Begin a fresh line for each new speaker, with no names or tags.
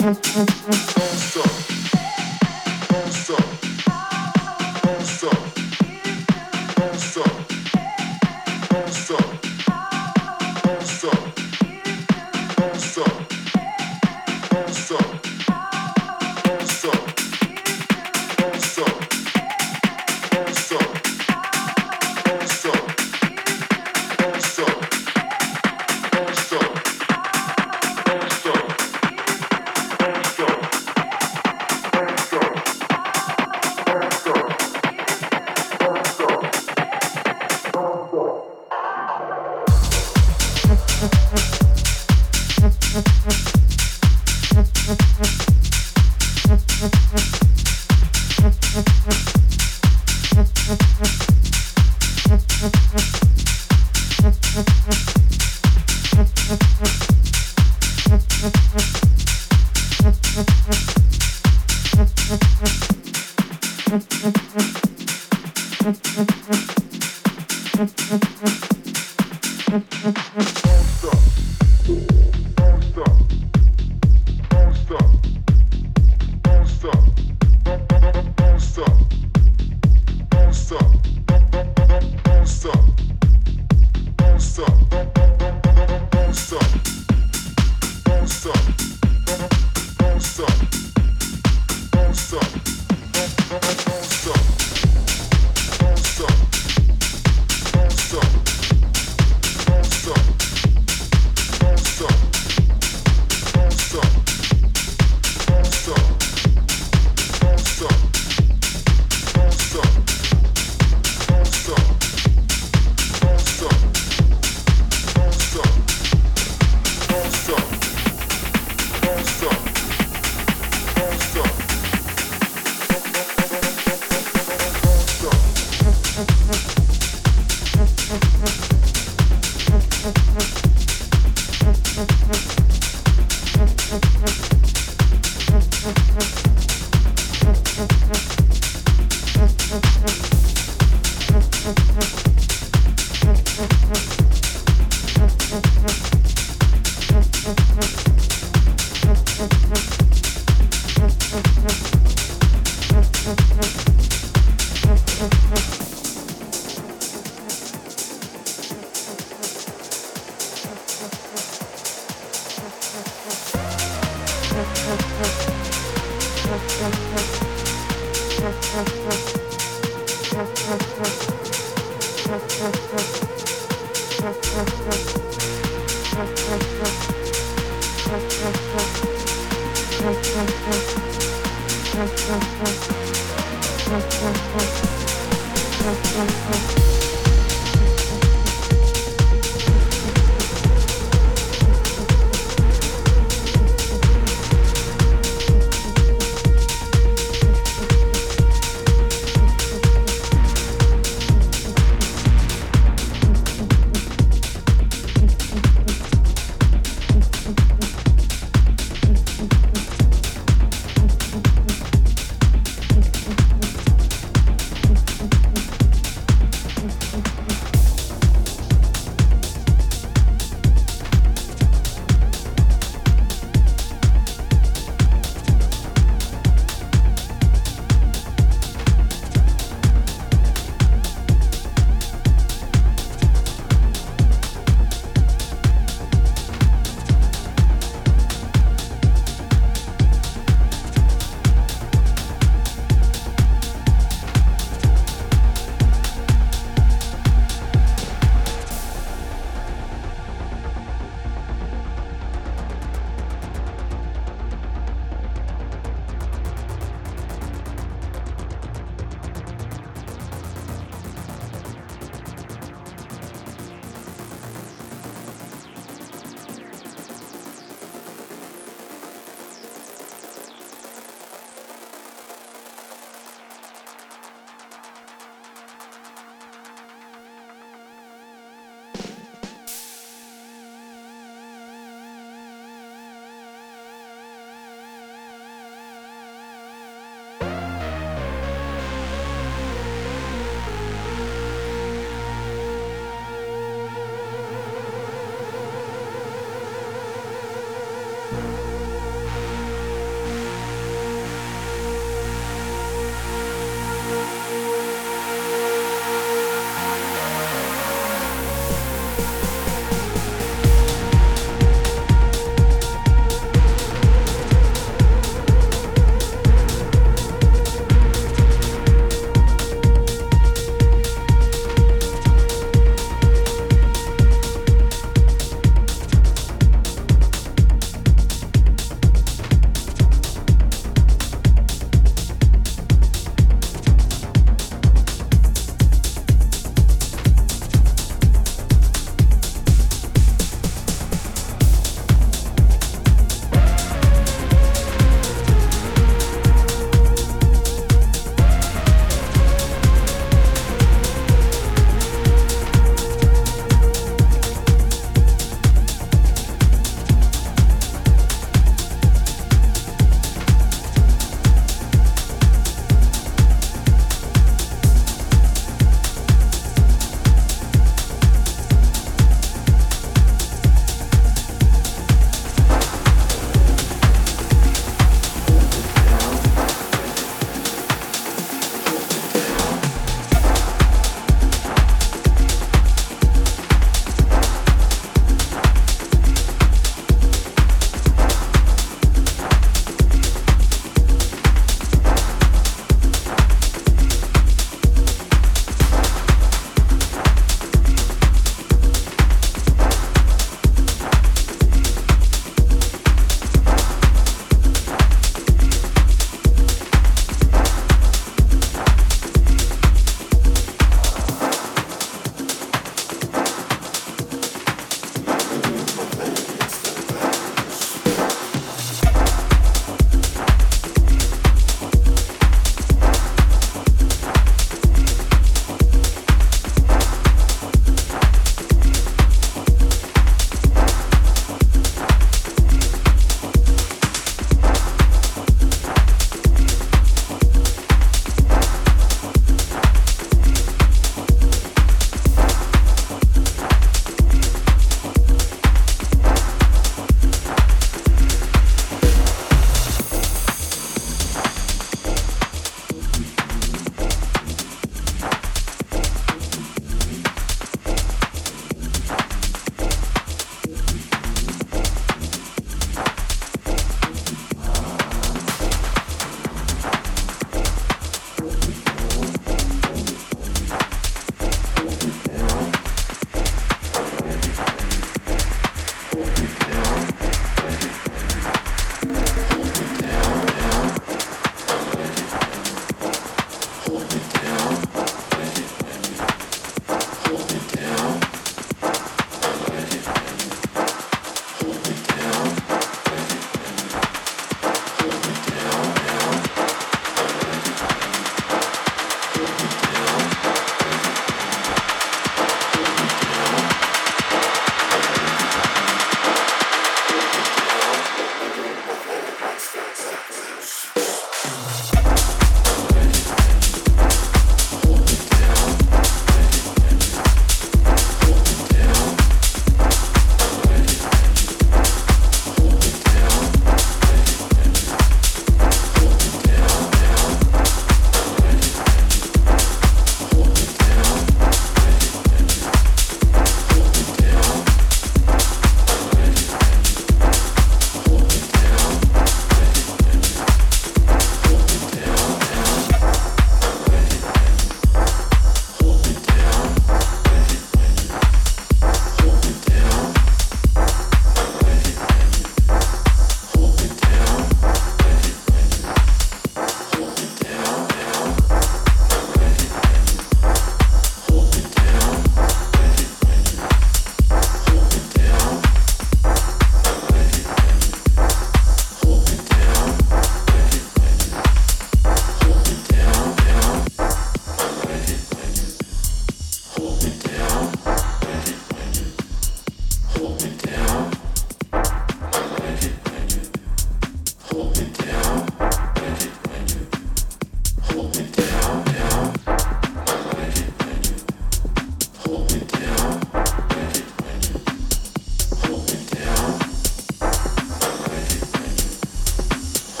Don't stop.